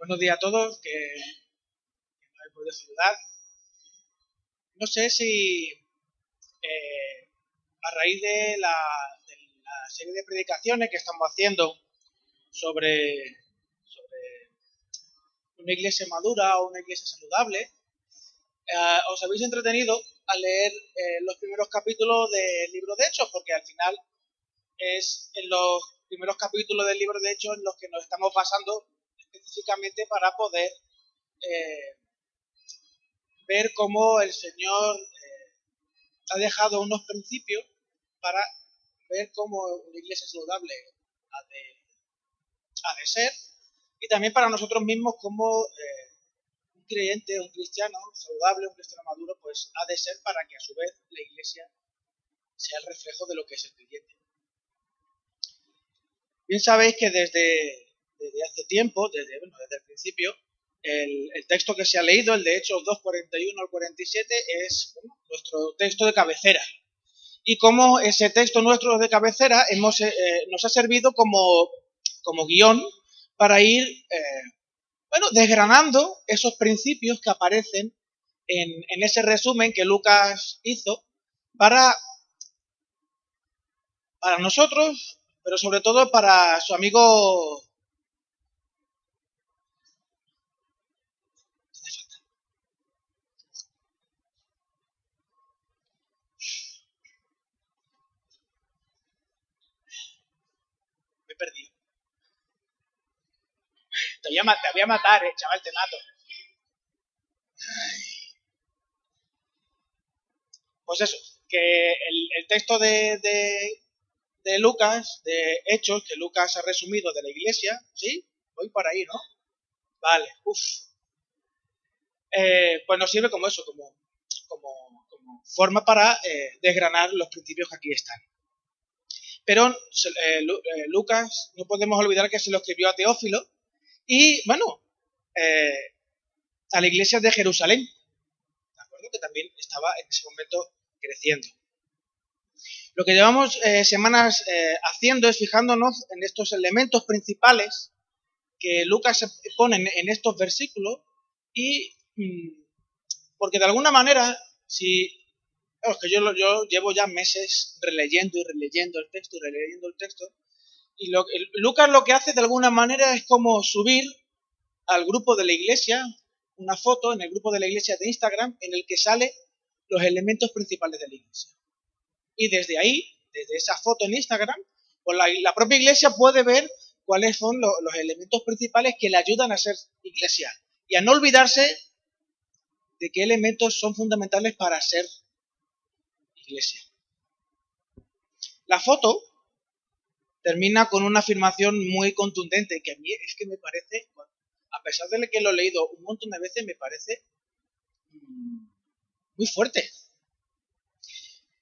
Buenos días a todos, que, no he podido saludar. No sé si eh, a raíz de la, serie de predicaciones que estamos haciendo sobre, sobre una iglesia madura o una iglesia saludable, eh, os habéis entretenido a leer eh, los primeros capítulos del libro de Hechos, porque al final es en los primeros capítulos del libro de Hechos en los que nos estamos basando específicamente para poder eh, ver cómo el Señor eh, ha dejado unos principios para ver cómo una iglesia saludable ha de, ser y también para nosotros mismos cómo eh, un creyente, un cristiano saludable, un cristiano maduro, pues ha de ser para que a su vez la iglesia sea el reflejo de lo que es el creyente. Bien sabéis que desde desde hace tiempo, desde, desde el principio, el, texto que se ha leído, el de Hechos 2, 41 al 47, es nuestro texto de cabecera. Y como ese texto nuestro de cabecera hemos, eh, nos ha servido como, como guion para ir eh, bueno, desgranando esos principios que aparecen en, en ese resumen que Lucas hizo para, para nosotros, pero sobre todo para su amigo Te voy a, te voy matar, eh, chaval, te mato. Pues eso, que el, texto de, de, Lucas, de Hechos, que Lucas ha resumido de la iglesia, ¿sí? Voy para ahí, ¿no? Vale, uff. Eh, pues nos sirve como eso, como, como, como forma para eh, desgranar los principios que aquí están. Pero eh, Lucas, no podemos olvidar que se lo escribió a Teófilo y, bueno, eh, a la iglesia de Jerusalén, ¿de acuerdo? Que también estaba en ese momento creciendo. Lo que llevamos semanas haciendo es fijándonos en estos elementos principales que Lucas pone en estos versículos y mm, porque de alguna manera, si es que yo, yo llevo ya meses releyendo y releyendo el texto y releyendo el texto. Y lo, Lucas lo que hace de alguna manera es como subir al grupo de la iglesia una foto en el grupo de la iglesia de Instagram en el que sale los elementos principales de la iglesia. Y desde ahí, desde esa foto en Instagram, pues la, propia iglesia puede ver cuáles son los elementos principales que le ayudan a ser iglesia y a no olvidarse de qué elementos son fundamentales para ser iglesia. La foto termina con una afirmación muy contundente que a mí es que me parece, a pesar de que lo he leído un montón de veces, me parece mm, muy fuerte.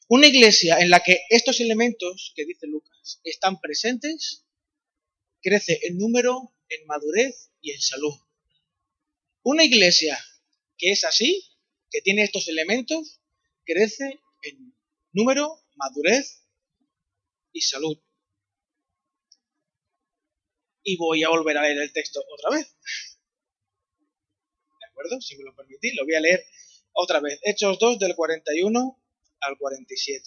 Una iglesia en la que estos elementos que dice Lucas están presentes, crece en número, en madurez y en salud. Una iglesia que es así, que tiene estos elementos, crece en número, madurez y salud. Y voy a volver a leer el texto otra vez. ¿De acuerdo? Si me lo permitís, lo voy a leer otra vez. Hechos 2 del 41 al 47.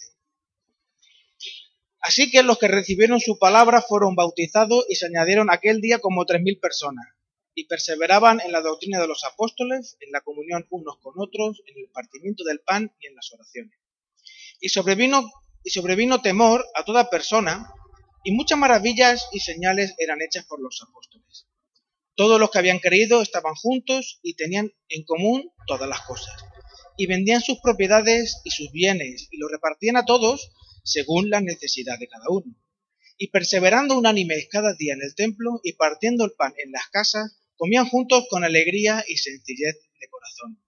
Así que los que recibieron su palabra fueron bautizados y se añadieron aquel día como tres mil personas, y perseveraban en la doctrina de los apóstoles, en la comunión unos con otros, en el partimiento del pan y en las oraciones. Y sobrevino, y sobrevino temor a toda persona, y muchas maravillas y señales eran hechas por los apóstoles. Todos los que habían creído estaban juntos y tenían en común todas las cosas. Y vendían sus propiedades y sus bienes y los repartían a todos según la necesidad de cada uno. Y perseverando unánimes cada día en el templo y partiendo el pan en las casas, comían juntos con alegría y sencillez de corazón,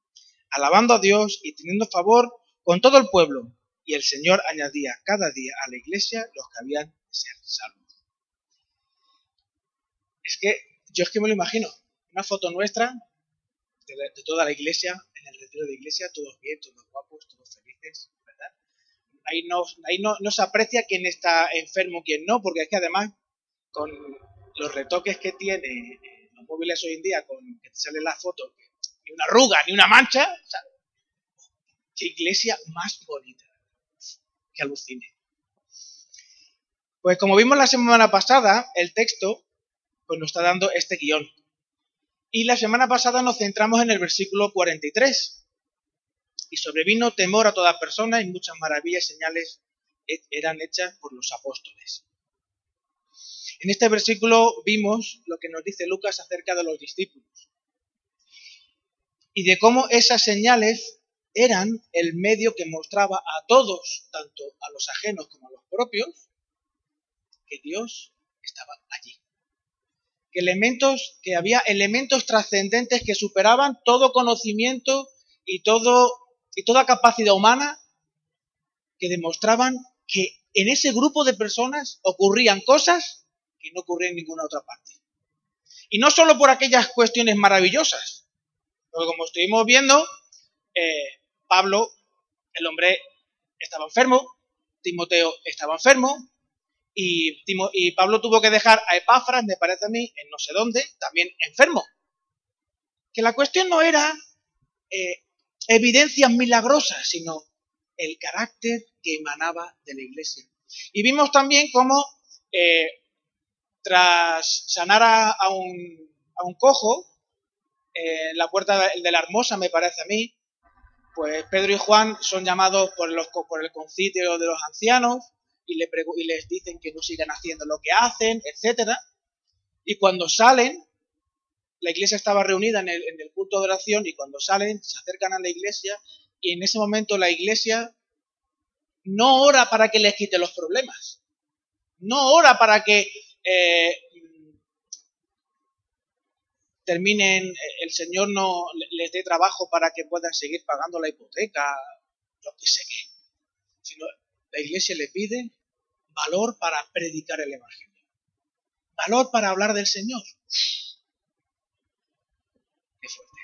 alabando a Dios y teniendo favor con todo el pueblo y el Señor añadía cada día a la iglesia los que habían ser salvos. Es que yo es que me lo imagino, una foto nuestra de, toda la iglesia, en el retiro de iglesia, todos bien, todos guapos, todos felices, ¿verdad? Ahí no, ahí no, no se aprecia quién está enfermo, quién no, porque es que además con los retoques que tiene eh, los móviles hoy en día con que te sale la foto, ni una arruga, ni una mancha, qué iglesia más bonita. Que alucine. Pues como vimos la semana pasada, el texto pues nos está dando este guion. Y la semana pasada nos centramos en el versículo 43. Y sobrevino temor a toda persona y muchas maravillas y señales eran hechas por los apóstoles. En este versículo vimos lo que nos dice Lucas acerca de los discípulos y de cómo esas señales eran el medio que mostraba a todos, tanto a los ajenos como a los propios, Dios estaba allí. Que elementos, que había elementos trascendentes que superaban todo conocimiento y todo y toda capacidad humana que demostraban que en ese grupo de personas ocurrían cosas que no ocurrían en ninguna otra parte. Y no solo por aquellas cuestiones maravillosas, porque como estuvimos viendo, eh, Pablo, el hombre, estaba enfermo, Timoteo estaba enfermo, y, y, Pablo tuvo que dejar a Epáfras, me parece a mí, en no sé dónde, también enfermo. Que la cuestión no era eh, evidencias milagrosas, sino el carácter que emanaba de la iglesia. Y vimos también cómo eh, tras sanar a, un, a un, cojo, en eh, la puerta de la hermosa me parece a mí, pues Pedro y Juan son llamados por, los, por el concilio de los ancianos y, le, y les dicen que no sigan haciendo lo que hacen, etc. Y cuando salen, la iglesia estaba reunida en el, en el culto de oración y cuando salen se acercan a la iglesia y en ese momento la iglesia no ora para que les quite los problemas, no ora para que eh, terminen, el Señor no les dé trabajo para que puedan seguir pagando la hipoteca, lo que sé qué, la iglesia le pide valor para predicar el Evangelio, valor para hablar del Señor. Qué fuerte.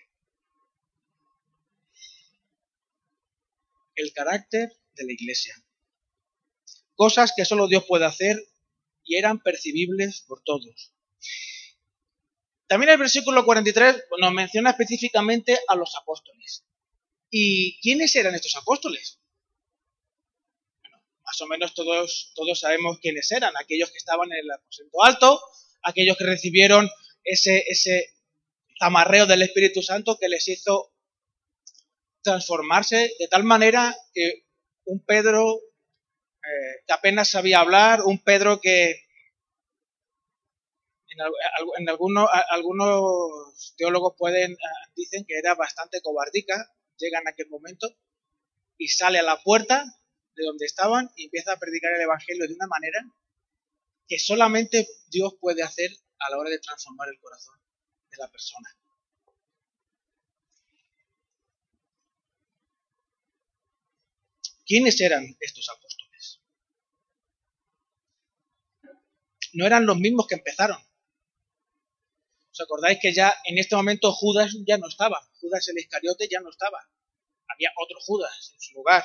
El carácter de la iglesia. Cosas que solo Dios puede hacer y eran percibibles por todos. También el versículo 43 nos menciona específicamente a los apóstoles. ¿Y quiénes eran estos apóstoles? Más o menos todos, todos sabemos quiénes eran, aquellos que estaban en el aposento alto, aquellos que recibieron ese, ese zamarreo del Espíritu Santo que les hizo transformarse de tal manera que un Pedro eh, que apenas sabía hablar, un Pedro que en, algunos, algunos teólogos pueden, dicen que era bastante cobardica, llega en aquel momento y sale a la puerta de donde estaban y empieza a predicar el Evangelio de una manera que solamente Dios puede hacer a la hora de transformar el corazón de la persona. ¿Quiénes eran estos apóstoles? No eran los mismos que empezaron. ¿Os acordáis que ya en este momento Judas ya no estaba? Judas el Iscariote ya no estaba. Había otro Judas en su lugar.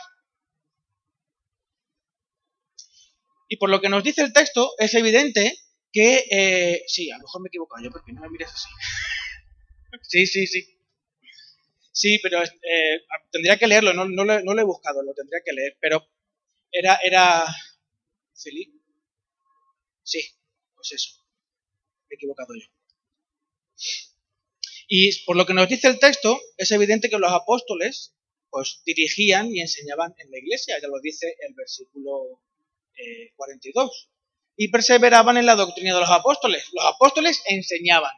Y por lo que nos dice el texto, es evidente que... Eh, sí, a lo mejor me he equivocado yo, porque no me mires así. sí, sí, sí. Sí, pero eh, tendría que leerlo, no, no, lo, he buscado, lo tendría que leer, pero era, era Felipe. Sí, pues eso. Me he equivocado yo. Y por lo que nos dice el texto, es evidente que los apóstoles pues dirigían y enseñaban en la iglesia, ya lo dice el versículo 42. Eh, y perseveraban en la doctrina de los apóstoles. Los apóstoles enseñaban.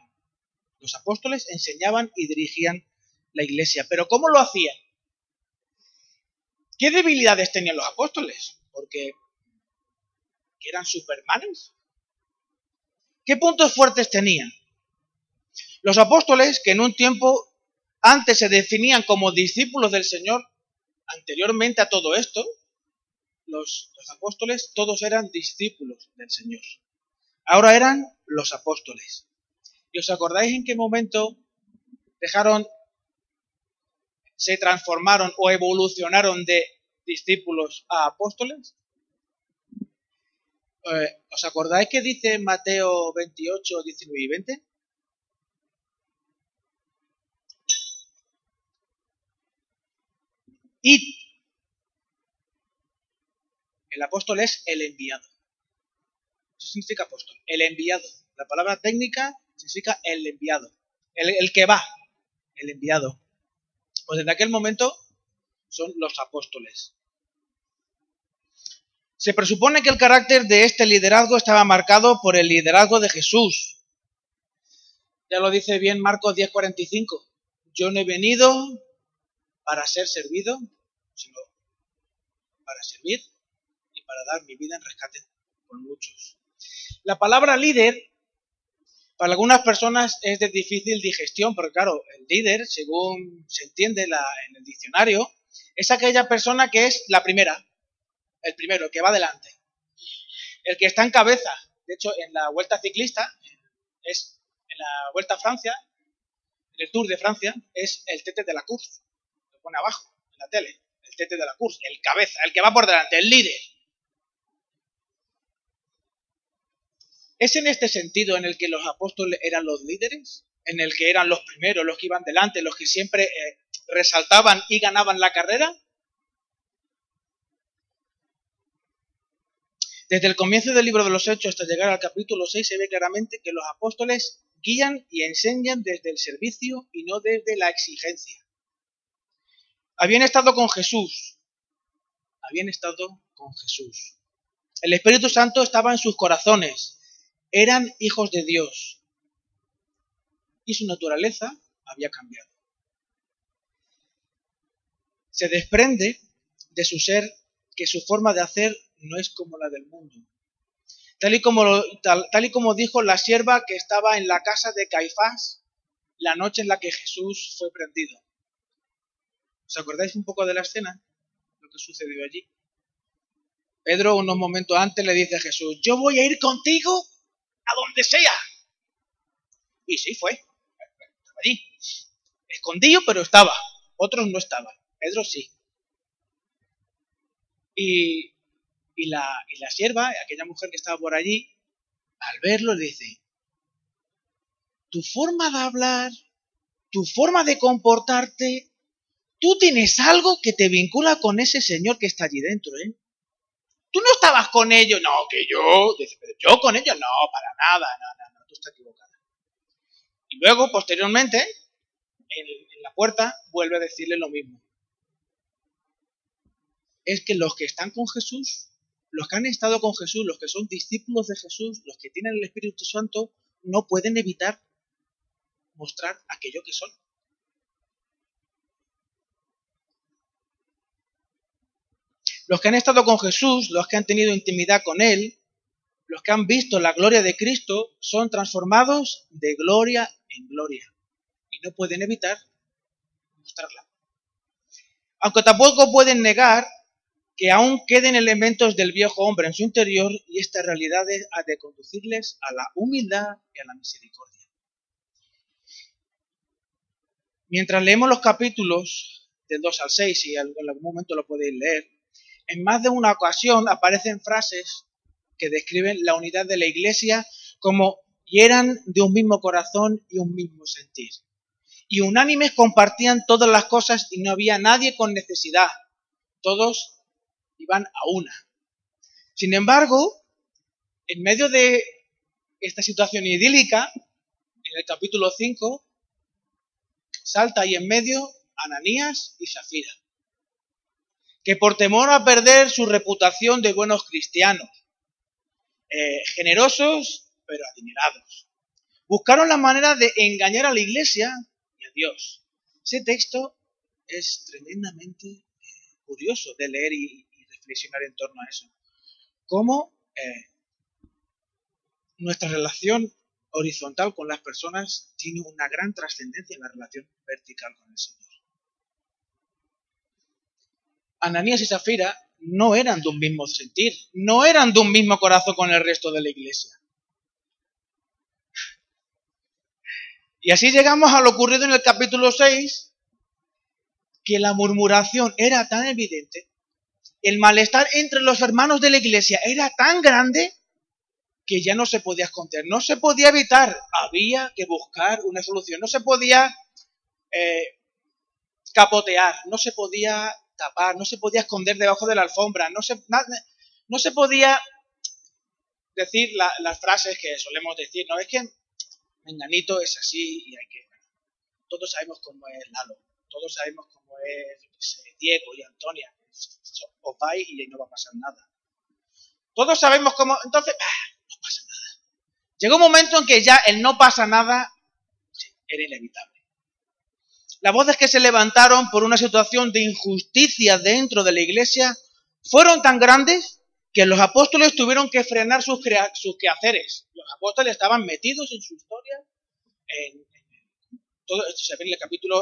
Los apóstoles enseñaban y dirigían la iglesia. Pero ¿cómo lo hacían? ¿Qué debilidades tenían los apóstoles? Porque eran supermanes. ¿Qué puntos fuertes tenían? Los apóstoles, que en un tiempo antes se definían como discípulos del Señor, anteriormente a todo esto, los, los apóstoles todos eran discípulos del Señor. Ahora eran los apóstoles. ¿Y os acordáis en qué momento dejaron, se transformaron o evolucionaron de discípulos a apóstoles? Eh, ¿Os acordáis que dice Mateo 28, 19 y 20? y el apóstol es el enviado. Eso significa apóstol, el enviado. La palabra técnica significa el enviado, el, que va, el enviado. Pues desde aquel momento son los apóstoles. Se presupone que el carácter de este liderazgo estaba marcado por el liderazgo de Jesús. Ya lo dice bien Marcos 10:45. Yo no he venido para ser servido, sino para servir para dar mi vida en rescate por muchos. La palabra líder para algunas personas es de difícil digestión, porque claro, el líder, según se entiende en el diccionario, es aquella persona que es la primera, el primero, el que va adelante, el que está en cabeza. De hecho, en la Vuelta Ciclista, es en la Vuelta a Francia, en el Tour de Francia, es el tete de la course. Lo pone abajo, en la tele, el tete de la course, el cabeza, el que va por delante, el líder. ¿Es en este sentido en el que los apóstoles eran los líderes? ¿En el que eran los primeros, los que iban delante, los que siempre eh, resaltaban y ganaban la carrera? Desde el comienzo del libro de los Hechos hasta llegar al capítulo 6 se ve claramente que los apóstoles guían y enseñan desde el servicio y no desde la exigencia. Habían estado con Jesús. Habían estado con Jesús. El Espíritu Santo estaba en sus corazones eran hijos de Dios y su naturaleza había cambiado. Se desprende de su ser que su forma de hacer no es como la del mundo. Tal y como, tal, y como dijo la sierva que estaba en la casa de Caifás la noche en la que Jesús fue prendido. ¿Os acordáis un poco de la escena? Lo que sucedió allí. Pedro unos momentos antes le dice a Jesús, yo voy a ir contigo a donde sea. Y sí fue. Estaba allí. Escondido, pero estaba. Otros no estaban. Pedro sí. Y, y, la, y la sierva, aquella mujer que estaba por allí, al verlo le dice, tu forma de hablar, tu forma de comportarte, tú tienes algo que te vincula con ese señor que está allí dentro, ¿eh? Tú no estabas con ellos, no, que yo, dice, pero yo con ellos, no, para nada, no, no, no, tú estás equivocada. Y luego, posteriormente, en, en la puerta, vuelve a decirle lo mismo. Es que los que están con Jesús, los que han estado con Jesús, los que son discípulos de Jesús, los que tienen el Espíritu Santo, no pueden evitar mostrar aquello que son. Los que han estado con Jesús, los que han tenido intimidad con Él, los que han visto la gloria de Cristo, son transformados de gloria en gloria. Y no pueden evitar mostrarla. Aunque tampoco pueden negar que aún queden elementos del viejo hombre en su interior y esta realidad ha de conducirles a la humildad y a la misericordia. Mientras leemos los capítulos del 2 al 6, y en algún momento lo podéis leer, en más de una ocasión aparecen frases que describen la unidad de la iglesia como y eran de un mismo corazón y un mismo sentir. Y unánimes compartían todas las cosas y no había nadie con necesidad. Todos iban a una. Sin embargo, en medio de esta situación idílica, en el capítulo 5, salta ahí en medio Ananías y Zafira que por temor a perder su reputación de buenos cristianos, eh, generosos pero adinerados, buscaron la manera de engañar a la iglesia y a Dios. Ese texto es tremendamente eh, curioso de leer y, reflexionar en torno a eso. Cómo eh, nuestra relación horizontal con las personas tiene una gran trascendencia en la relación vertical con el Señor. Ananías y Zafira no eran de un mismo sentir, no eran de un mismo corazón con el resto de la iglesia. Y así llegamos a lo ocurrido en el capítulo 6, que la murmuración era tan evidente, el malestar entre los hermanos de la iglesia era tan grande que ya no se podía esconder, no se podía evitar, había que buscar una solución, no se podía eh, capotear, no se podía tapar, no se podía esconder debajo de la alfombra, no se, no se podía decir las frases que solemos decir, no es que Menganito es así y hay que... Todos sabemos cómo es Lalo, todos sabemos cómo es Diego y Antonia, os vais y no va a pasar nada. Todos sabemos cómo... Entonces, no pasa nada. Llegó un momento en que ya el no pasa nada era inevitable. Las voces que se levantaron por una situación de injusticia dentro de la iglesia fueron tan grandes que los apóstoles tuvieron que frenar sus, quehaceres. Los apóstoles estaban metidos en su historia. En, todo esto se ve en el capítulo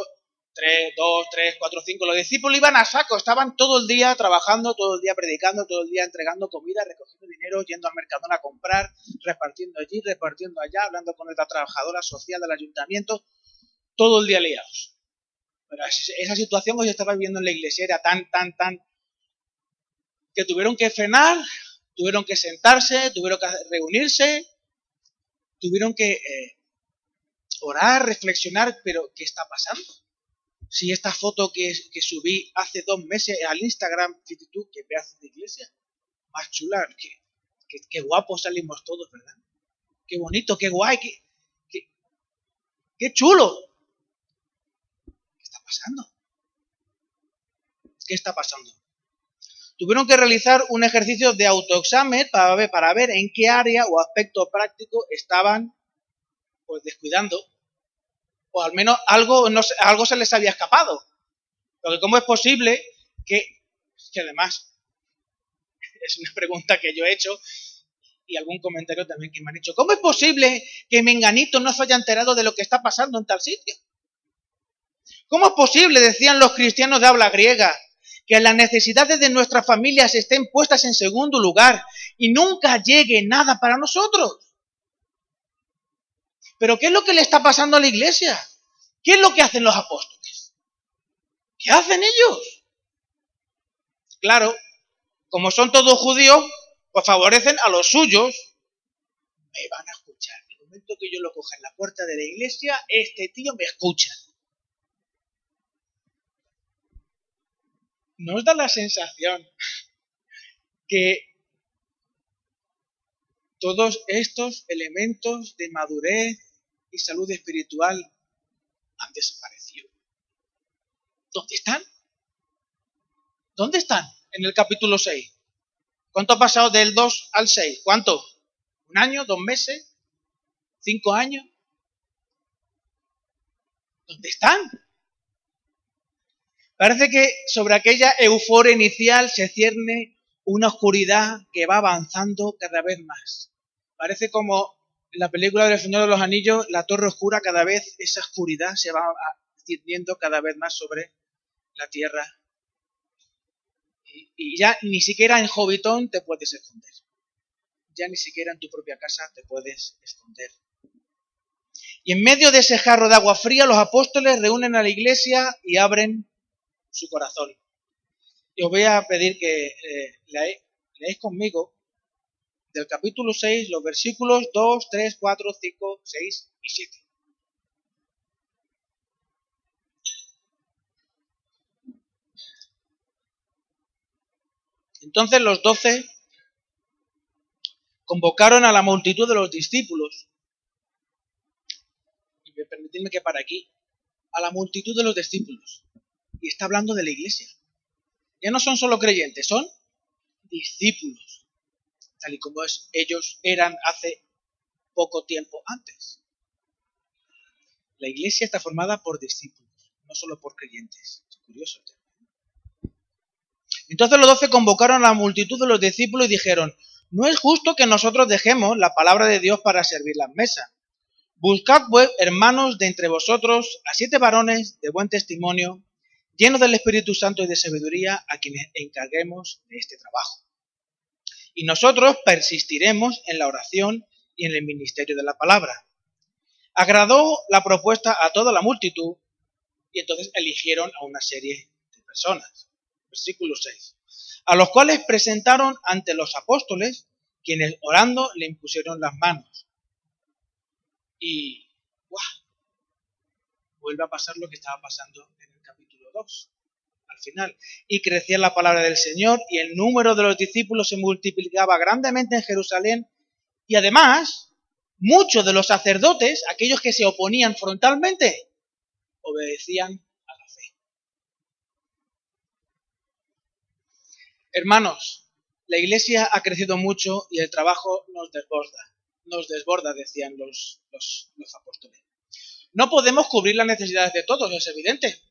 3, 2, 3, 4, 5. Los discípulos iban a saco, estaban todo el día trabajando, todo el día predicando, todo el día entregando comida, recogiendo dinero, yendo al Mercadona a comprar, repartiendo allí, repartiendo allá, hablando con la trabajadora social del ayuntamiento, todo el día liados. Pero esa situación que se estaba viviendo en la iglesia era tan, tan, tan, que tuvieron que frenar, tuvieron que sentarse, tuvieron que reunirse, tuvieron que eh, orar, reflexionar, pero ¿qué está pasando? Si esta foto que, que subí hace dos meses al Instagram, fíjate tú, qué pedazo de iglesia, más chula, qué, qué, salimos todos, ¿verdad? Qué bonito, qué guay, qué, qué, qué chulo pasando? ¿Qué está pasando? Tuvieron que realizar un ejercicio de autoexamen para ver, para ver en qué área o aspecto práctico estaban pues descuidando. O al menos algo, no, algo se les había escapado. Porque cómo es posible que, que además es una pregunta que yo he hecho y algún comentario también que me han hecho. ¿Cómo es posible que Menganito no se haya enterado de lo que está pasando en tal sitio? ¿Cómo es posible, decían los cristianos de habla griega, que las necesidades de nuestras familias estén puestas en segundo lugar y nunca llegue nada para nosotros? Pero ¿qué es lo que le está pasando a la iglesia? ¿Qué es lo que hacen los apóstoles? ¿Qué hacen ellos? Claro, como son todos judíos, pues favorecen a los suyos. Me van a escuchar. En el momento que yo lo coja en la puerta de la iglesia, este tío me escucha. Nos da la sensación que todos estos elementos de madurez y salud espiritual han desaparecido. ¿Dónde están? ¿Dónde están en el capítulo 6? ¿Cuánto ha pasado del 2 al 6? ¿Cuánto? ¿Un año? ¿Dos meses? ¿Cinco años? ¿Dónde están? Parece que sobre aquella euforia inicial se cierne una oscuridad que va avanzando cada vez más. Parece como en la película del Señor de los Anillos, la torre oscura, cada vez esa oscuridad se va cierne cada vez más sobre la tierra. Y, ya ni siquiera en Hobbiton te puedes esconder. Ya ni siquiera en tu propia casa te puedes esconder. Y en medio de ese jarro de agua fría, los apóstoles reúnen a la iglesia y abren su corazón. Y os voy a pedir que eh, leáis conmigo del capítulo 6 los versículos 2, 3, 4, 5, 6 y 7. Entonces los doce convocaron a la multitud de los discípulos. Y permitidme que para aquí, a la multitud de los discípulos y está hablando de la iglesia. Ya no son solo creyentes, son discípulos, tal y como ellos eran hace poco tiempo antes. La iglesia está formada por discípulos, no solo por creyentes. Es curioso. Entonces los doce convocaron a la multitud de los discípulos y dijeron, no es justo que nosotros dejemos la palabra de Dios para servir las mesas. Buscad, pues, hermanos, de entre vosotros a siete varones de buen testimonio, llenos del Espíritu Santo y de sabiduría, a quienes encarguemos este trabajo. Y nosotros persistiremos en la oración y en el ministerio de la palabra. Agradó la propuesta a toda la multitud y entonces eligieron a una serie de personas. Versículo 6. A los cuales presentaron ante los apóstoles, quienes orando le impusieron las manos. Y ¡guau! vuelve a pasar lo que estaba pasando en 2. al final. Y crecía la palabra del Señor y el número de los discípulos se multiplicaba grandemente en Jerusalén. Y además, muchos de los sacerdotes, aquellos que se oponían frontalmente, obedecían a la fe. Hermanos, la iglesia ha crecido mucho y el trabajo nos desborda. Nos desborda, decían los, los, los apóstoles. No podemos cubrir las necesidades de todos, es evidente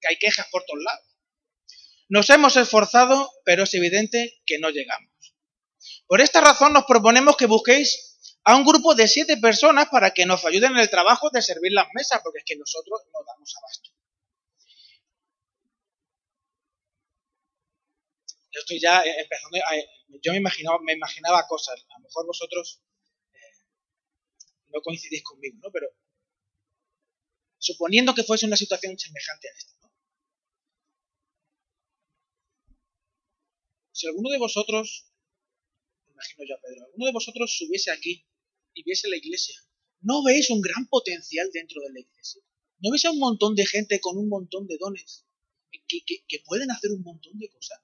que hay quejas por todos lados. Nos hemos esforzado, pero es evidente que no llegamos. Por esta razón nos proponemos que busquéis a un grupo de siete personas para que nos ayuden en el trabajo de servir las mesas, porque es que nosotros no damos abasto. Yo estoy ya empezando yo me imaginaba, me imaginaba cosas, a lo mejor vosotros eh, no coincidís conmigo, ¿no? Pero suponiendo que fuese una situación semejante a esta, Si alguno de vosotros, imagino ya Pedro, alguno de vosotros subiese aquí y viese la iglesia, ¿no veis un gran potencial dentro de la iglesia? ¿No veis a un montón de gente con un montón de dones que, que pueden hacer un montón de cosas?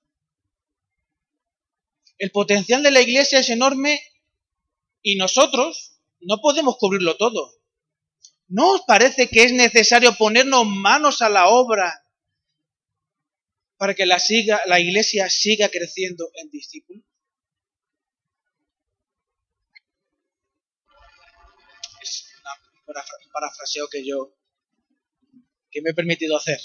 El potencial de la iglesia es enorme y nosotros no podemos cubrirlo todo. ¿No os parece que es necesario ponernos manos a la obra para que la, siga, la iglesia siga creciendo en discípulos? Es un parafraseo que yo que me he permitido hacer.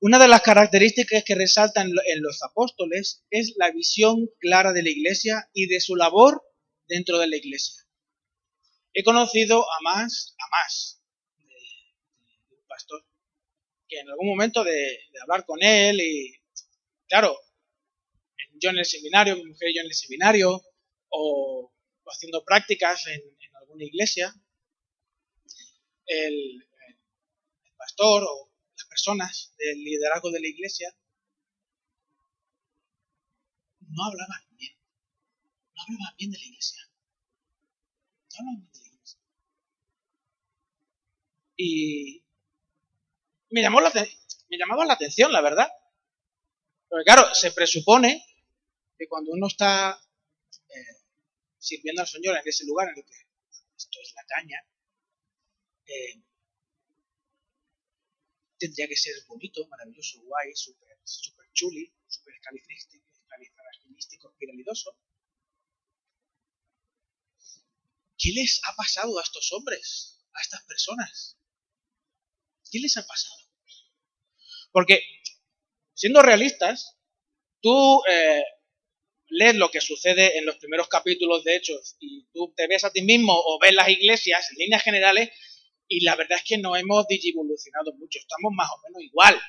Una de las características que resaltan en los apóstoles es la visión clara de la iglesia y de su labor dentro de la iglesia. He conocido a más, a más un pastor que en algún momento de, hablar con él y, claro, yo en el seminario, mi mujer y yo en el seminario, o, haciendo prácticas en, alguna iglesia, el, pastor o las personas del liderazgo de la iglesia no hablaban bien, no hablaban bien de la iglesia. No hablaban bien de la y me, llamó la, me llamaba la atención, la verdad. Porque claro, se presupone que cuando uno está eh, sirviendo al Señor en ese lugar en el que esto es la caña, eh, tendría que ser bonito, maravilloso, guay, súper super chuli, súper califragilístico, espiralidoso. ¿Qué les ha pasado a estos hombres, a estas personas? ¿Qué les ha pasado? Porque, siendo realistas, tú eh, lees lo que sucede en los primeros capítulos de Hechos y tú te ves a ti mismo o ves las iglesias en líneas generales y la verdad es que no hemos digivolucionado mucho, estamos más o menos igual.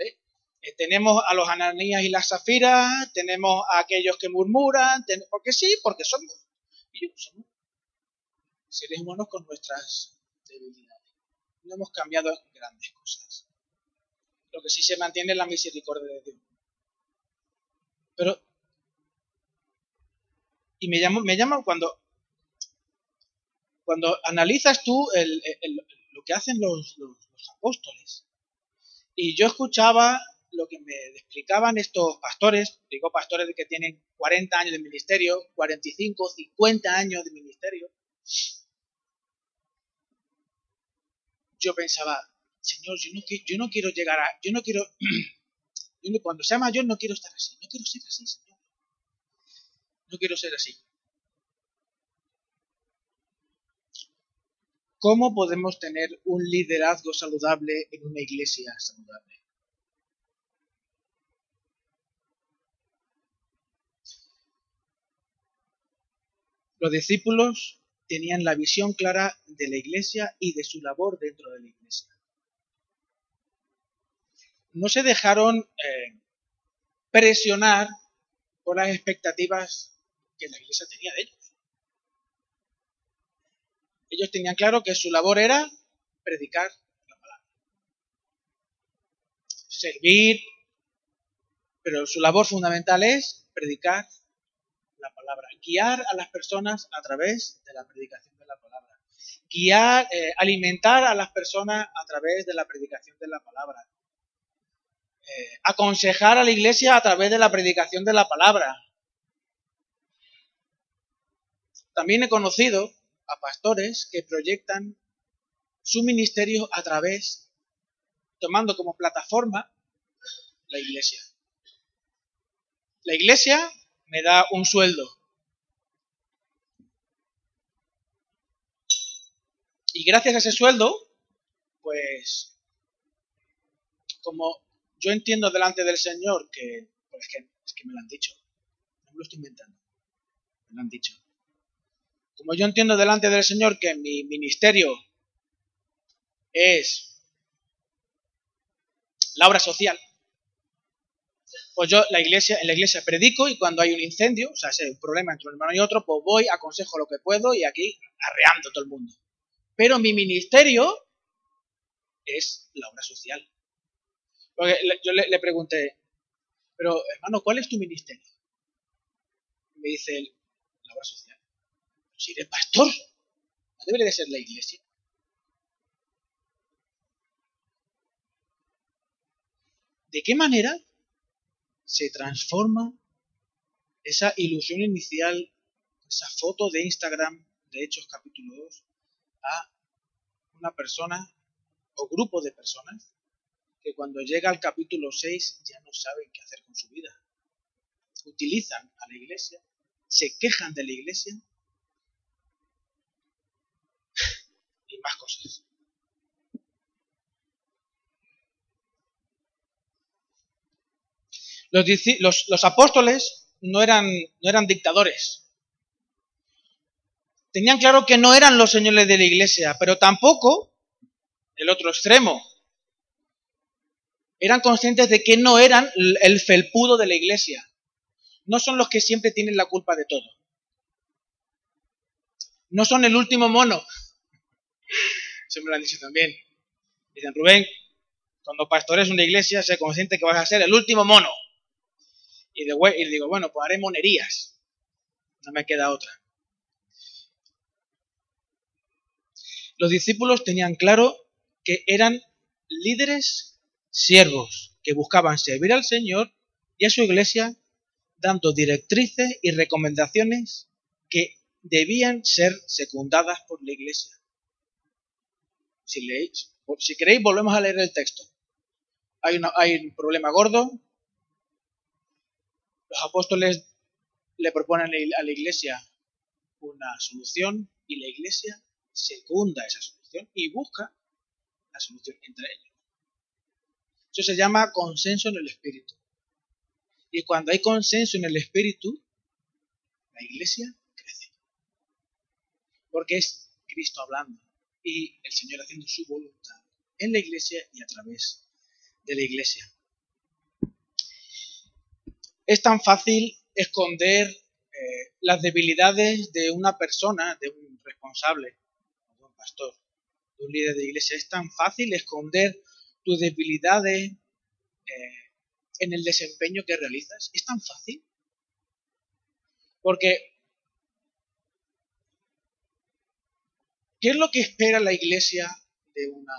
Eh, tenemos a los ananías y las zafiras, tenemos a aquellos que murmuran, porque sí, porque somos, somos seres humanos con nuestras debilidades no hemos cambiado grandes cosas. Lo que sí se mantiene es la misericordia de Dios. Pero, y me llamo, me llaman cuando, cuando analizas tú lo que hacen los, los, apóstoles. Y yo escuchaba lo que me explicaban estos pastores, digo pastores que tienen 40 años de ministerio, 45, 50 años de ministerio, yo pensaba, Señor, yo no, yo no quiero llegar a, yo no quiero, cuando sea mayor no quiero estar así, no quiero ser así, Señor. No quiero ser así. ¿Cómo podemos tener un liderazgo saludable en una iglesia saludable? Los discípulos tenían la visión clara de la iglesia y de su labor dentro de la iglesia. No se dejaron eh, presionar por las expectativas que la iglesia tenía de ellos. Ellos tenían claro que su labor era predicar la palabra. Servir, pero su labor fundamental es predicar la palabra, guiar a las personas a través de la predicación de la palabra, guiar, eh, alimentar a las personas a través de la predicación de la palabra. Aconsejar a la iglesia a través de la predicación de la palabra. También he conocido a pastores que proyectan su ministerio a través, tomando como plataforma la iglesia. La iglesia me da un sueldo. Y gracias a ese sueldo, pues, como yo entiendo delante del Señor que, pues es que, es que me lo han dicho, no me lo estoy inventando, me lo han dicho. Como yo entiendo delante del Señor que mi ministerio es la obra social, pues yo la iglesia, en la iglesia predico y cuando hay un incendio, o sea, si hay un problema entre un hermano y otro, pues voy, aconsejo lo que puedo y aquí arreando todo el mundo. Pero mi ministerio es la obra social. Yo le, pregunté, pero hermano, ¿cuál es tu ministerio? me dice la obra social. Si eres pastor, no debería de ser la iglesia. ¿De qué manera se transforma esa ilusión inicial, esa foto de Instagram de Hechos capítulo 2, a una persona o grupo de personas que cuando llega al capítulo 6 ya no saben qué hacer con su vida. Utilizan a la iglesia, se quejan de la iglesia y más cosas. Los, apóstoles no eran, no eran dictadores. Tenían claro que no eran los señores de la iglesia, pero tampoco el otro extremo. Eran conscientes de que no eran el felpudo de la iglesia. No son los que siempre tienen la culpa de todo. No son el último mono. Eso me lo han dicho también. Dicen, Rubén, cuando pastores una iglesia, sé consciente que vas a ser el último mono. Y, y digo, bueno, pues haré monerías. No me queda otra. Los discípulos tenían claro que eran líderes siervos que buscaban servir al Señor y a su iglesia dando directrices y recomendaciones que debían ser secundadas por la iglesia. Si, queréis, volvemos a leer el texto. Hay, hay un problema gordo, los apóstoles le proponen a la iglesia una solución y la iglesia secunda esa solución y busca la solución entre ellos. Eso se llama consenso en el espíritu. Y cuando hay consenso en el espíritu, la iglesia crece. Porque es Cristo hablando y el Señor haciendo su voluntad en la iglesia y a través de la iglesia. Es tan fácil esconder eh, las debilidades de una persona, de un responsable, de un pastor, de un líder de iglesia. Es tan fácil esconder tus debilidades eh, en el desempeño que realizas. Es tan fácil. Porque, ¿qué es lo que espera la iglesia de, una,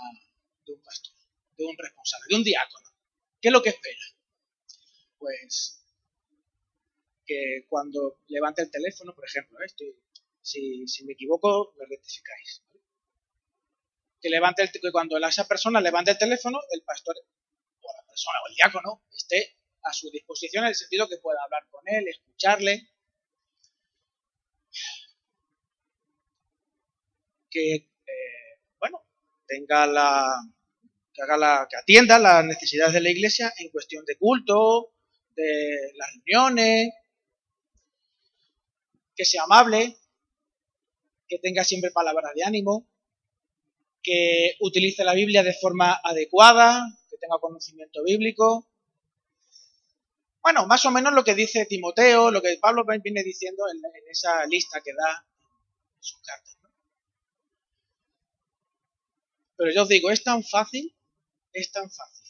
de un pastor, de un responsable, de un diácono? ¿Qué es lo que espera? Pues que cuando levante el teléfono, por ejemplo, ¿eh? si, me equivoco, me rectificáis. Que, levante el, que cuando esa persona levante el teléfono, el pastor o la persona o el diácono esté a su disposición en el sentido que pueda hablar con él, escucharle. Que, eh, bueno, tenga la, que haga la, que atienda las necesidades de la iglesia en cuestión de culto, de las reuniones, que sea amable, que tenga siempre palabras de ánimo, que utilice la Biblia de forma adecuada, que tenga conocimiento bíblico. Bueno, más o menos lo que dice Timoteo, lo que Pablo viene diciendo en, esa lista que da en sus cartas. Pero yo os digo, es tan fácil, es tan fácil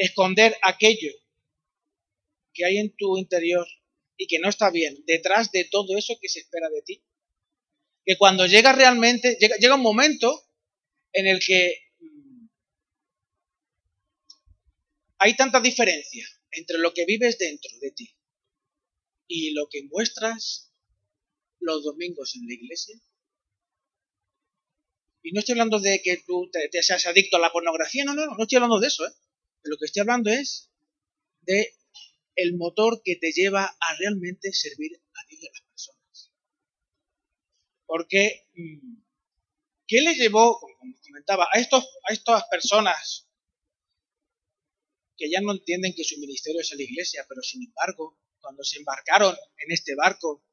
esconder aquello que hay en tu interior y que no está bien detrás de todo eso que se espera de ti. Que cuando llega realmente, llega, llega un momento en el que mm, hay tanta diferencia entre lo que vives dentro de ti y lo que muestras los domingos en la iglesia. Y no estoy hablando de que tú te, seas adicto a la pornografía, no, no, no, estoy hablando de eso. ¿eh? Lo que estoy hablando es de el motor que te lleva a realmente servir a Dios y a las personas. Porque, mm, ¿qué les llevó, como comentaba, a, estos, a estas personas que ya no entienden que su ministerio es a la iglesia, pero sin embargo, cuando se embarcaron en este barco,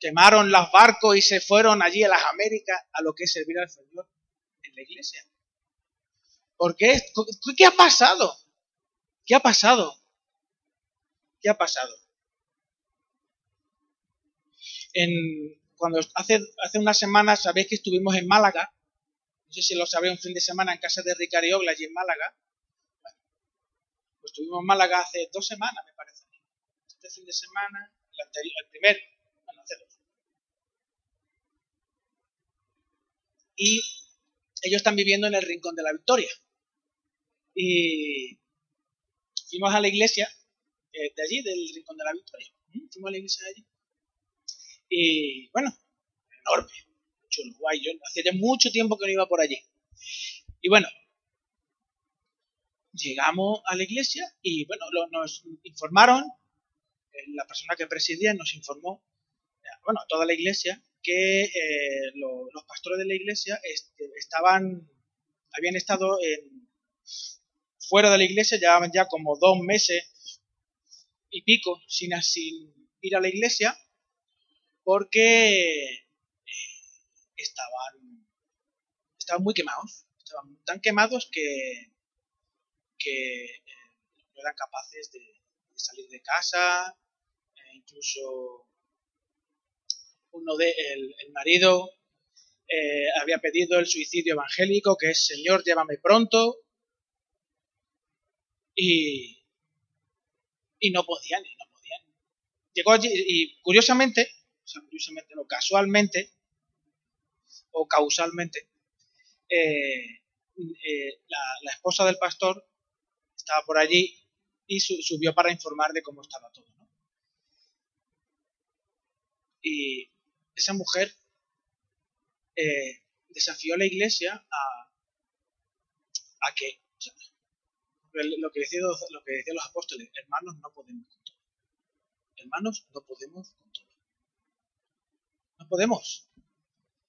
quemaron los barcos y se fueron allí a las Américas a lo que es servir al Señor en la iglesia. ¿Por qué? ¿Qué ha pasado? ¿Qué ha pasado? ¿Qué ha pasado? En, cuando hace, hace unas semanas sabéis que estuvimos en Málaga, no sé si lo sabéis, un fin de semana en casa de Ricardo Ogla, allí en Málaga. pues estuvimos en Málaga hace dos semanas, me parece. Este fin de semana, el, anterior, el primer, bueno, hace dos. Y ellos están viviendo en el Rincón de la Victoria. Y fuimos a la iglesia eh, de allí, del Rincón de la Victoria. Fuimos a la iglesia de allí. Y bueno, enorme, chulo, guay. Yo hacía ya mucho tiempo que no iba por allí. Y bueno, llegamos a la iglesia y bueno, nos informaron, eh, la persona que presidía nos informó, bueno, toda la iglesia, que eh, los pastores de la iglesia este, estaban, habían estado en, fuera de la iglesia, llevaban ya como dos meses y pico sin, sin ir a la iglesia, porque eh, estaban, estaban muy quemados, estaban tan quemados que, que eh, no eran capaces de, salir de casa, e incluso uno de el, marido eh, había pedido el suicidio evangélico, que es Señor, llévame pronto, y, y no podían, y no podían. Llegó allí y curiosamente, sea, casualmente o causalmente, eh, eh, la, esposa del pastor estaba por allí y subió para informar de cómo estaba todo. Y esa mujer eh, desafió a la iglesia a, que lo que, decían, lo que decían los apóstoles, hermanos, no podemos con todo. Hermanos, no podemos con todo. Podemos.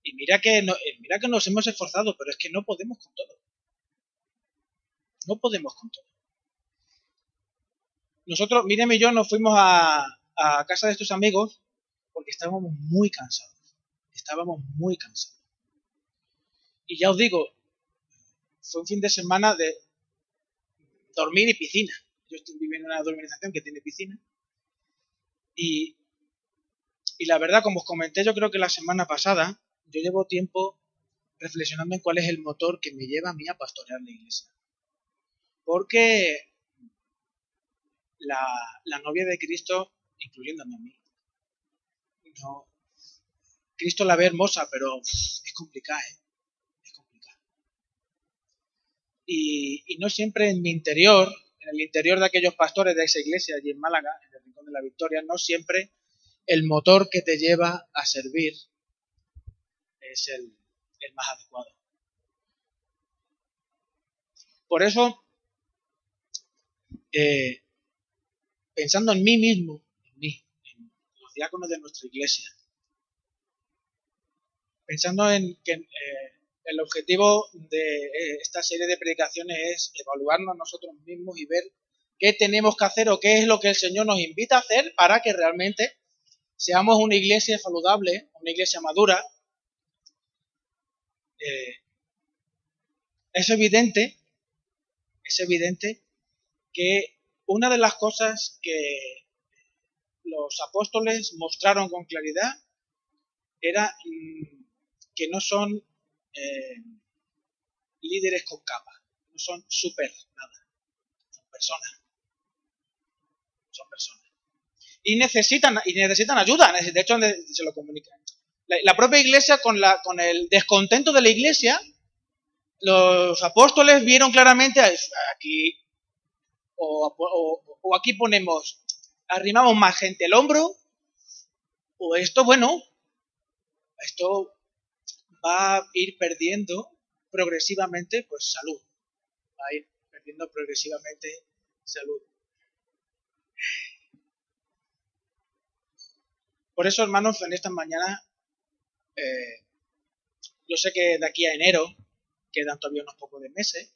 Y mira que, no, eh, mira que nos hemos esforzado, pero es que no podemos con todo. No podemos con todo. Nosotros, Miriam y yo nos fuimos a, a casa de estos amigos porque estábamos muy cansados. Estábamos muy cansados. Y ya os digo, fue un fin de semana de dormir y piscina. Yo estoy viviendo en una urbanización que tiene piscina. Y, y la verdad, como os comenté, yo creo que la semana pasada, yo llevo tiempo reflexionando en cuál es el motor que me lleva a mí a pastorear la iglesia. Porque la, la novia de Cristo, incluyéndome a mí, no, Cristo la ve hermosa, pero es complicada, ¿eh? y, no siempre en mi interior, en el interior de aquellos pastores de esa iglesia allí en Málaga, en el Rincón de la Victoria, no siempre el motor que te lleva a servir es el, más adecuado. Por eso, eh, pensando en mí mismo, en mí, en los diáconos de nuestra iglesia, pensando en que eh, el objetivo de eh, esta serie de predicaciones es evaluarnos nosotros mismos y ver qué tenemos que hacer o qué es lo que el Señor nos invita a hacer para que realmente seamos una iglesia saludable, una iglesia madura. Eh, es evidente, es evidente que una de las cosas que los apóstoles mostraron con claridad era mm, que no son eh, líderes con capa. No son super nada. Son personas. Son personas. Y necesitan, y necesitan ayuda. De hecho, se lo comunican. La, propia iglesia, con, la, con el descontento de la iglesia, los apóstoles vieron claramente aquí, o, aquí ponemos, arrimamos más gente el hombro, o esto, bueno, esto va a ir perdiendo progresivamente, pues salud. Va a ir perdiendo progresivamente salud. Por eso, hermanos, en esta mañana, eh, yo sé que de aquí a enero quedan todavía unos pocos de meses,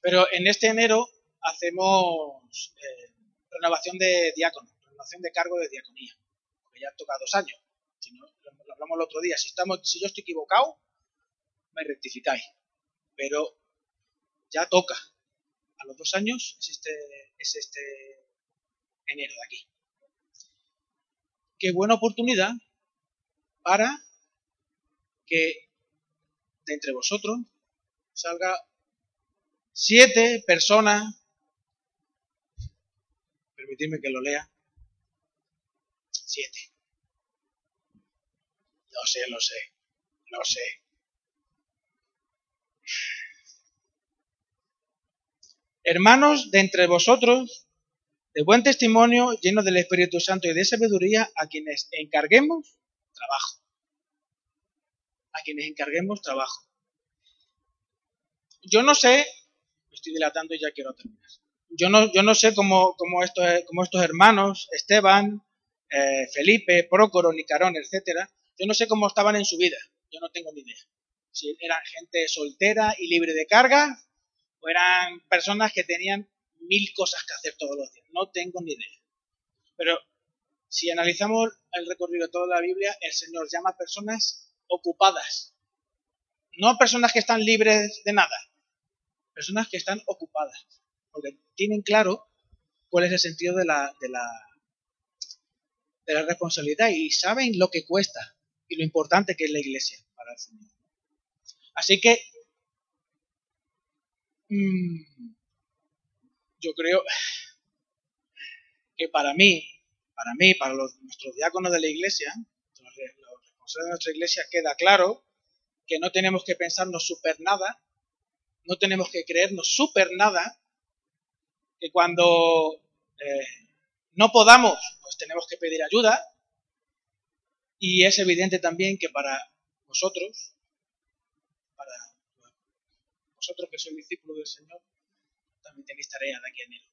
pero en este enero hacemos eh, renovación de diácono, renovación de cargo de diaconía, porque ya toca dos años. Si no, lo hablamos el otro día, si, estamos, si yo estoy equivocado, me rectificáis, pero ya toca. A los dos años es este, es este enero de aquí qué buena oportunidad para que de entre vosotros salga siete personas, permitidme que lo lea, siete. Lo sé, lo sé, lo sé. Hermanos de entre vosotros de buen testimonio, lleno del Espíritu Santo y de sabiduría, a quienes encarguemos trabajo. A quienes encarguemos trabajo. Yo no sé, estoy dilatando y ya quiero terminar. Yo no, yo no sé cómo, cómo, estos, estos hermanos, Esteban, eh, Felipe, Prócoro, Nicarón, etcétera, yo no sé cómo estaban en su vida. Yo no tengo ni idea. Si eran gente soltera y libre de carga, o eran personas que tenían mil cosas que hacer todos los días. No tengo ni idea. Pero si analizamos el recorrido de toda la Biblia, el Señor llama a personas ocupadas. No personas que están libres de nada. Personas que están ocupadas. Porque tienen claro cuál es el sentido de la, de la, de la responsabilidad y saben lo que cuesta y lo importante que es la iglesia para el Señor. Así que mmm, yo creo que para mí, para mí, para nuestros diáconos de la iglesia, los, responsables de nuestra iglesia, queda claro que no tenemos que pensarnos super nada, no tenemos que creernos super nada, que cuando eh, no podamos, pues tenemos que pedir ayuda, y es evidente también que para vosotros, para vosotros que sois discípulos del Señor, también tenéis tarea de aquí a enero.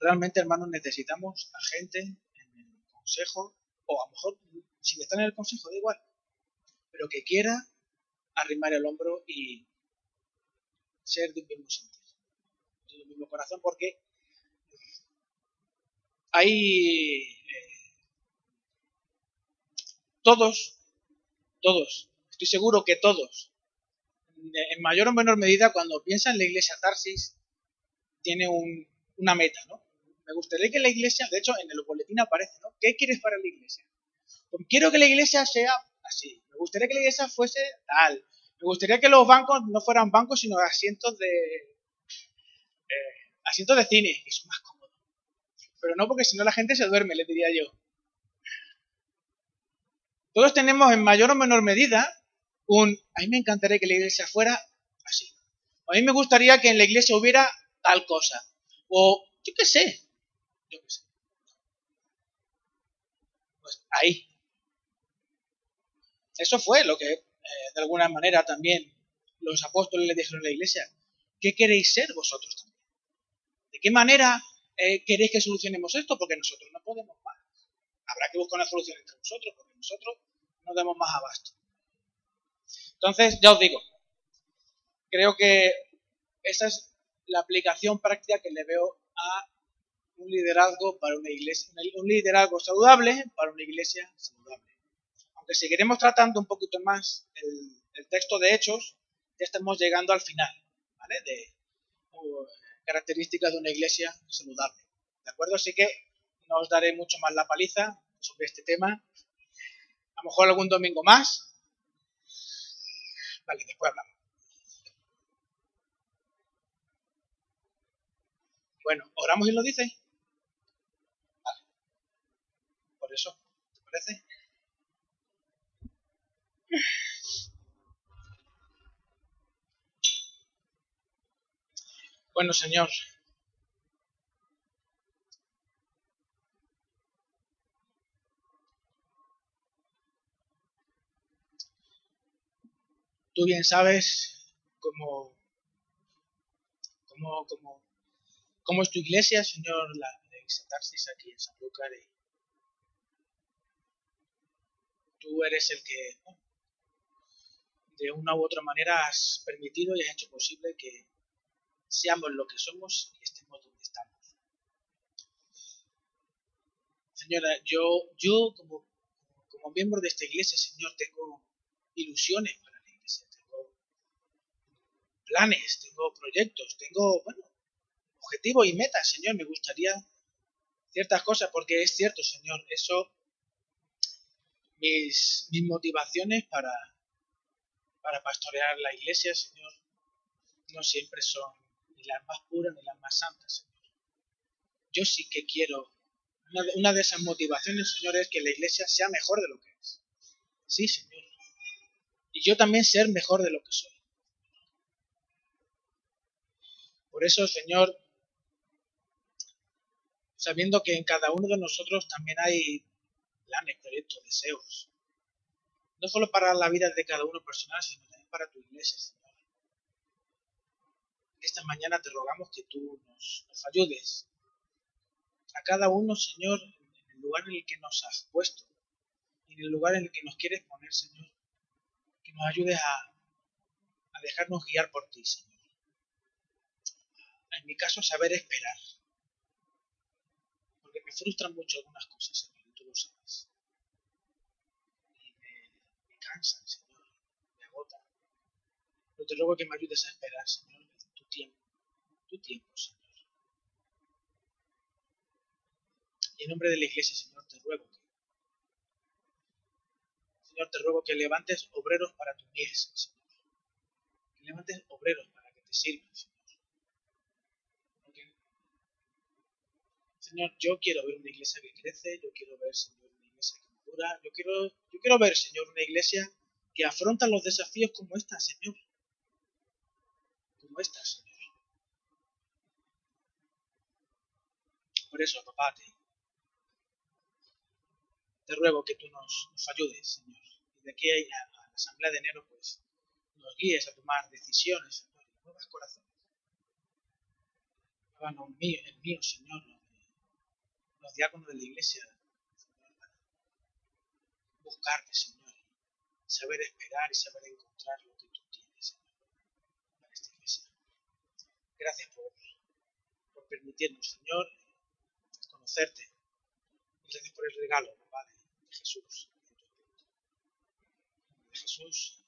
Realmente, hermanos, necesitamos a gente en el consejo, o a lo mejor sin estar en el consejo, da igual, pero que quiera arrimar el hombro y ser de un mismo sentir, de un mismo corazón, porque hay eh, todos, todos, estoy seguro que todos en mayor o menor medida, cuando piensa en la iglesia Tarsis, tiene una meta, ¿no? Me gustaría que la iglesia, de hecho, en el boletín aparece, ¿no? ¿Qué quieres para la iglesia? Pues quiero que la iglesia sea así. Me gustaría que la iglesia fuese tal. Me gustaría que los bancos no fueran bancos, sino asientos de eh, asientos de cine, que es más cómodo. Pero no porque si no la gente se duerme, le diría yo. Todos tenemos en mayor o menor medida un, a mí me encantaría que la iglesia fuera así. A mí me gustaría que en la iglesia hubiera tal cosa. O yo qué sé. Yo qué sé. Pues ahí. Eso fue lo que, eh, de alguna manera, también los apóstoles le dijeron a la iglesia. ¿Qué queréis ser vosotros también? ¿De qué manera eh, queréis que solucionemos esto? Porque nosotros no podemos más. Habrá que buscar una solución entre nosotros, porque nosotros no damos más abasto. Entonces, ya os digo, creo que esa es la aplicación práctica que le veo a un liderazgo para una iglesia, un liderazgo saludable para una iglesia saludable. Aunque seguiremos tratando un poquito más el, texto de Hechos, ya estamos llegando al final, ¿vale? De uh, características de una iglesia saludable. ¿De acuerdo? Así que no os daré mucho más la paliza sobre este tema. A lo mejor algún domingo más, Vale, después hablamos. Bueno, oramos y lo dice. Vale. Por eso, ¿te parece? Bueno, Señor, tú bien sabes cómo, cómo, cómo, cómo es tu iglesia, Señor, la de Tarsis aquí en San Lucas. Tú eres el que de una u otra manera has permitido y has hecho posible que seamos lo que somos y estemos donde estamos. Señora, yo, yo como, como miembro de esta iglesia, Señor, tengo ilusiones para la iglesia, tengo planes, tengo proyectos, tengo, bueno, objetivos y metas, Señor. Me gustaría ciertas cosas, porque es cierto, Señor, eso, mis, mis motivaciones para, para pastorear la iglesia, Señor, no siempre son ni las más puras ni las más santas, Señor. Yo sí que quiero, una de, esas motivaciones, Señor, es que la iglesia sea mejor de lo que es. Sí, Señor. Y yo también ser mejor de lo que soy. Por eso, Señor, sabiendo que en cada uno de nosotros también hay planes, proyectos, deseos, no solo para la vida de cada uno personal, sino también para tu iglesia, Señor esta mañana te rogamos que tú nos, ayudes a cada uno, Señor, en el lugar en el que nos has puesto en el lugar en el que nos quieres poner, Señor. Que nos ayudes a, a dejarnos guiar por ti, Señor. En mi caso, saber esperar. Porque me frustran mucho algunas cosas, Señor, y tú lo sabes. Y me, me cansan, Señor, me agotan. Pero te ruego que me ayudes a esperar, Señor tiempo, tu tiempo, Señor. Y en nombre de la iglesia, Señor, te ruego que, Señor, te ruego que levantes obreros para tu mies, Señor. Que levantes obreros para que te sirvan, Señor. Señor, yo quiero ver una iglesia que crece, yo quiero ver, Señor, una iglesia que madura, yo quiero, yo quiero ver, Señor, una iglesia que afronta los desafíos como esta, Señor como estas, Señor. Por eso, papá, te, ruego que tú nos, ayudes, Señor. Y de aquí a, la asamblea de enero, pues, nos guíes a tomar decisiones, Señor, nuevas corazones. No el mío, el mío, Señor, los diáconos de la iglesia, Señor, para buscarte, Señor, saber esperar y saber encontrar lo que Gracias por, por permitirnos, Señor, conocerte. Gracias por el regalo, Padre, de Jesús. De Jesús.